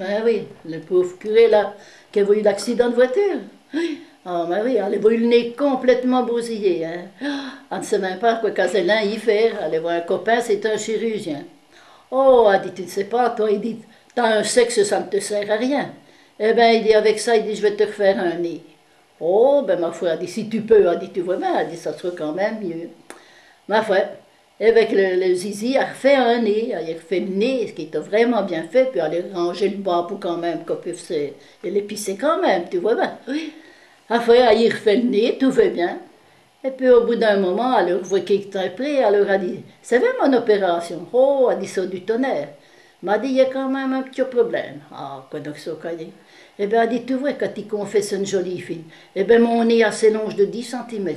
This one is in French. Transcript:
Ben oui, le pauvre curé là, qui a eu l'accident de voiture. Ah, ben oui, elle a eu le nez complètement bousillé. Hein. Elle ne sait même pas quoi Caselin y faire. Aller voir un copain, c'est un chirurgien. Oh, elle dit, tu ne sais pas, toi, il dit, t'as un sexe, ça ne te sert à rien. Eh bien, il dit, avec ça, il dit, je vais te refaire un nez. Oh, ben ma foi, elle dit, si tu peux, elle dit, tu vois bien, elle dit, ça sera quand même mieux. Ma foi, avec le, zizi, elle refait un nez, elle refait le nez, ce qui était vraiment bien fait, puis elle a rangé le bas pour quand même qu'on puisse l'épicer quand même, tu vois bien. Oui. Après, elle y refait le nez, tout va bien. Et puis au bout d'un moment, elle leur voit qu'il était prêt, elle leur a dit, c'est vrai mon opération Oh, elle dit ça du tonnerre. M'a dit, il y a quand même un petit problème. Ah, quoi donc ça, Eh bien, elle dit, tu vois, quand il confesse une jolie fille, eh bien, mon nez a ses longes de 10 cm,